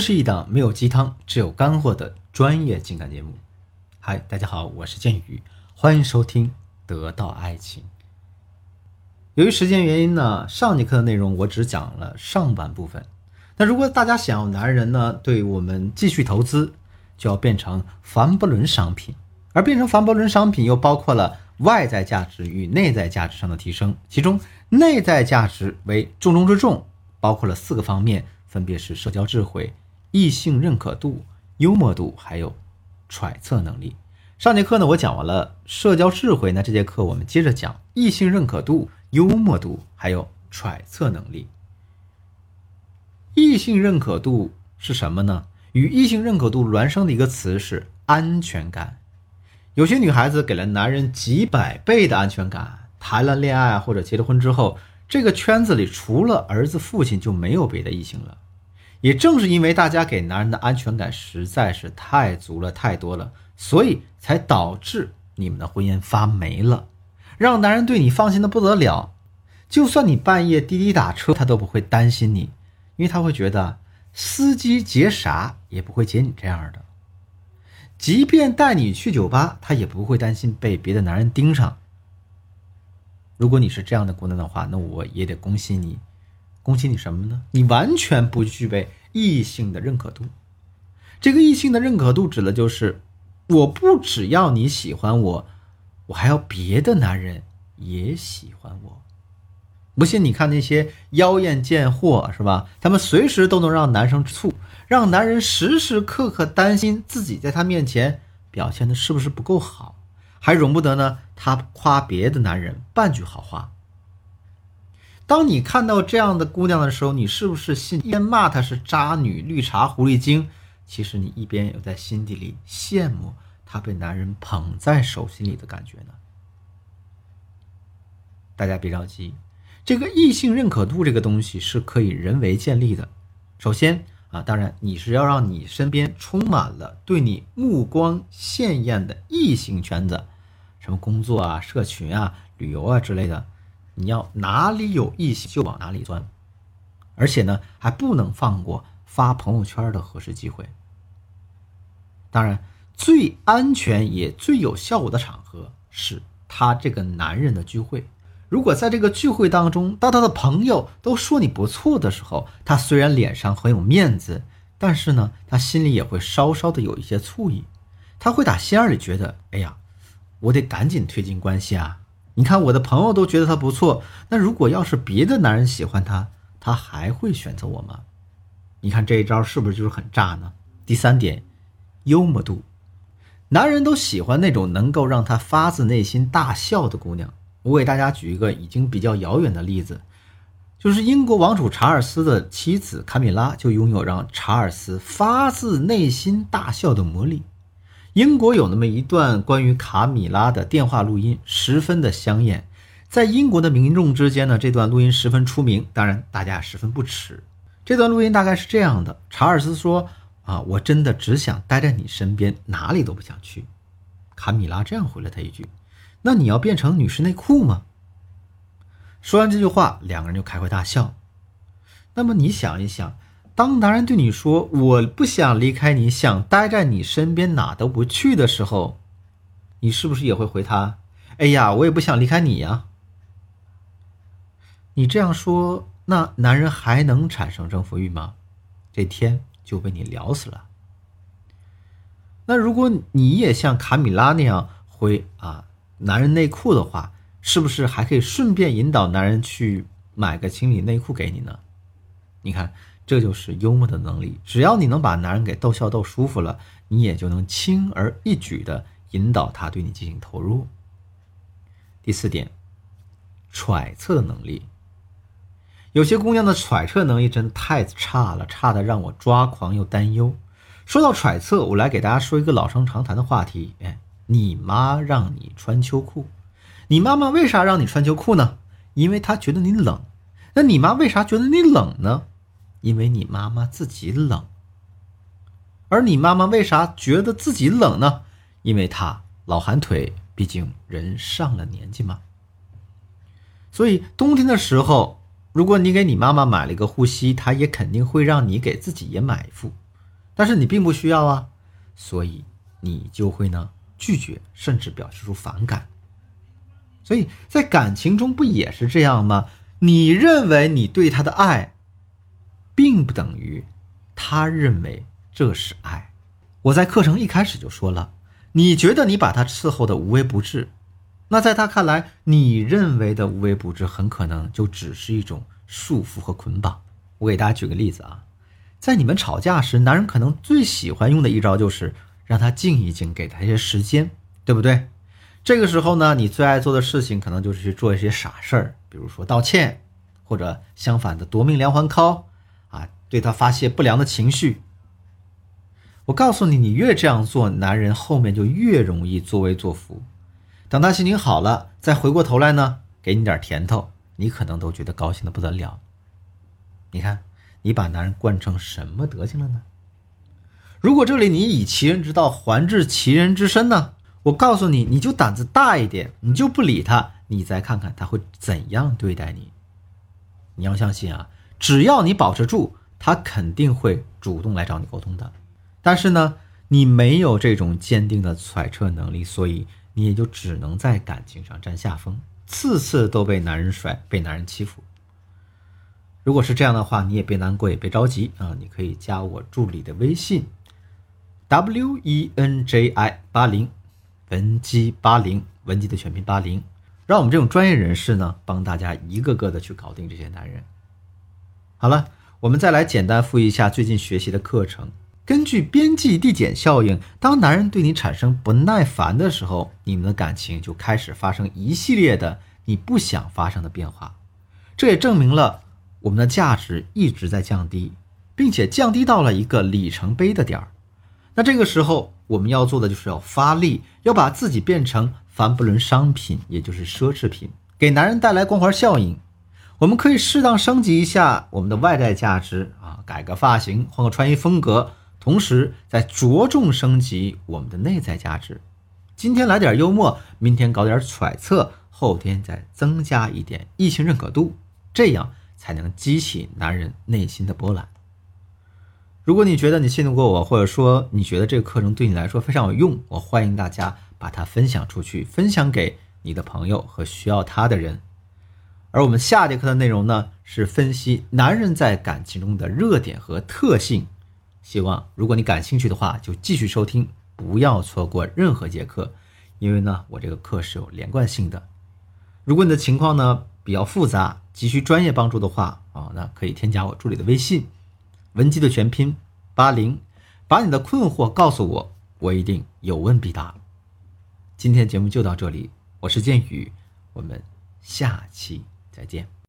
是一档没有鸡汤，只有干货的专业情感节目。嗨，大家好，我是剑宇，欢迎收听《得到爱情》。由于时间原因呢，上节课的内容我只讲了上半部分。那如果大家想要男人呢对我们继续投资，就要变成凡不伦商品，而变成凡不伦商品又包括了外在价值与内在价值上的提升，其中内在价值为重中之重，包括了四个方面，分别是社交智慧。异性认可度、幽默度，还有揣测能力。上节课呢，我讲完了社交智慧，那这节课我们接着讲异性认可度、幽默度，还有揣测能力。异性认可度是什么呢？与异性认可度孪生的一个词是安全感。有些女孩子给了男人几百倍的安全感，谈了恋爱或者结了婚之后，这个圈子里除了儿子、父亲就没有别的异性了。也正是因为大家给男人的安全感实在是太足了、太多了，所以才导致你们的婚姻发霉了，让男人对你放心的不得了。就算你半夜滴滴打车，他都不会担心你，因为他会觉得司机劫啥也不会劫你这样的。即便带你去酒吧，他也不会担心被别的男人盯上。如果你是这样的姑娘的话，那我也得恭喜你。恭喜你什么呢？你完全不具备异性的认可度。这个异性的认可度指的就是，我不只要你喜欢我，我还要别的男人也喜欢我。不信你看那些妖艳贱货是吧？他们随时都能让男生吃醋，让男人时时刻刻担心自己在他面前表现的是不是不够好，还容不得呢他夸别的男人半句好话。当你看到这样的姑娘的时候，你是不是心一边骂她是渣女、绿茶、狐狸精？其实你一边有在心底里羡慕她被男人捧在手心里的感觉呢？大家别着急，这个异性认可度这个东西是可以人为建立的。首先啊，当然你是要让你身边充满了对你目光鲜艳的异性圈子，什么工作啊、社群啊、旅游啊之类的。你要哪里有异性就往哪里钻，而且呢还不能放过发朋友圈的合适机会。当然，最安全也最有效果的场合是他这个男人的聚会。如果在这个聚会当中，当他的朋友都说你不错的时候，他虽然脸上很有面子，但是呢，他心里也会稍稍的有一些醋意。他会打心眼里觉得，哎呀，我得赶紧推进关系啊。你看，我的朋友都觉得他不错，那如果要是别的男人喜欢他，他还会选择我吗？你看这一招是不是就是很炸呢？第三点，幽默度，男人都喜欢那种能够让他发自内心大笑的姑娘。我给大家举一个已经比较遥远的例子，就是英国王储查尔斯的妻子卡米拉就拥有让查尔斯发自内心大笑的魔力。英国有那么一段关于卡米拉的电话录音，十分的香艳，在英国的民众之间呢，这段录音十分出名，当然大家也十分不耻。这段录音大概是这样的：查尔斯说：“啊，我真的只想待在你身边，哪里都不想去。”卡米拉这样回了他一句：“那你要变成女士内裤吗？”说完这句话，两个人就开怀大笑。那么你想一想。当男人对你说“我不想离开你，想待在你身边，哪都不去”的时候，你是不是也会回他：“哎呀，我也不想离开你呀。”你这样说，那男人还能产生征服欲吗？这天就被你聊死了。那如果你也像卡米拉那样回啊男人内裤的话，是不是还可以顺便引导男人去买个情侣内裤给你呢？你看。这就是幽默的能力。只要你能把男人给逗笑逗舒服了，你也就能轻而易举的引导他对你进行投入。第四点，揣测能力。有些姑娘的揣测能力真的太差了，差的让我抓狂又担忧。说到揣测，我来给大家说一个老生常谈的话题：哎，你妈让你穿秋裤，你妈妈为啥让你穿秋裤呢？因为她觉得你冷。那你妈为啥觉得你冷呢？因为你妈妈自己冷，而你妈妈为啥觉得自己冷呢？因为她老寒腿，毕竟人上了年纪嘛。所以冬天的时候，如果你给你妈妈买了一个护膝，她也肯定会让你给自己也买一副。但是你并不需要啊，所以你就会呢拒绝，甚至表示出反感。所以在感情中不也是这样吗？你认为你对他的爱，并不等于他认为这是爱。我在课程一开始就说了，你觉得你把他伺候的无微不至，那在他看来，你认为的无微不至，很可能就只是一种束缚和捆绑。我给大家举个例子啊，在你们吵架时，男人可能最喜欢用的一招就是让他静一静，给他一些时间，对不对？这个时候呢，你最爱做的事情可能就是去做一些傻事儿，比如说道歉，或者相反的夺命连环 call，对他发泄不良的情绪。我告诉你，你越这样做，男人后面就越容易作威作福。等他心情好了，再回过头来呢，给你点甜头，你可能都觉得高兴的不得了。你看，你把男人惯成什么德行了呢？如果这里你以其人之道还治其人之身呢？我告诉你，你就胆子大一点，你就不理他，你再看看他会怎样对待你。你要相信啊，只要你保持住，他肯定会主动来找你沟通的。但是呢，你没有这种坚定的揣测能力，所以你也就只能在感情上占下风，次次都被男人甩，被男人欺负。如果是这样的话，你也别难过，也别着急啊，你可以加我助理的微信，w e n j i 八零。文姬八零，文姬的全拼八零，让我们这种专业人士呢，帮大家一个个的去搞定这些男人。好了，我们再来简单复习一下最近学习的课程。根据边际递减效应，当男人对你产生不耐烦的时候，你们的感情就开始发生一系列的你不想发生的变化。这也证明了我们的价值一直在降低，并且降低到了一个里程碑的点儿。那这个时候，我们要做的就是要发力，要把自己变成凡不伦商品，也就是奢侈品，给男人带来光环效应。我们可以适当升级一下我们的外在价值啊，改个发型，换个穿衣风格，同时再着重升级我们的内在价值。今天来点幽默，明天搞点揣测，后天再增加一点异性认可度，这样才能激起男人内心的波澜。如果你觉得你信得过我，或者说你觉得这个课程对你来说非常有用，我欢迎大家把它分享出去，分享给你的朋友和需要它的人。而我们下节课的内容呢，是分析男人在感情中的热点和特性。希望如果你感兴趣的话，就继续收听，不要错过任何节课，因为呢，我这个课是有连贯性的。如果你的情况呢比较复杂，急需专业帮助的话啊，那可以添加我助理的微信。文姬的全拼八零，把你的困惑告诉我，我一定有问必答。今天节目就到这里，我是剑宇，我们下期再见。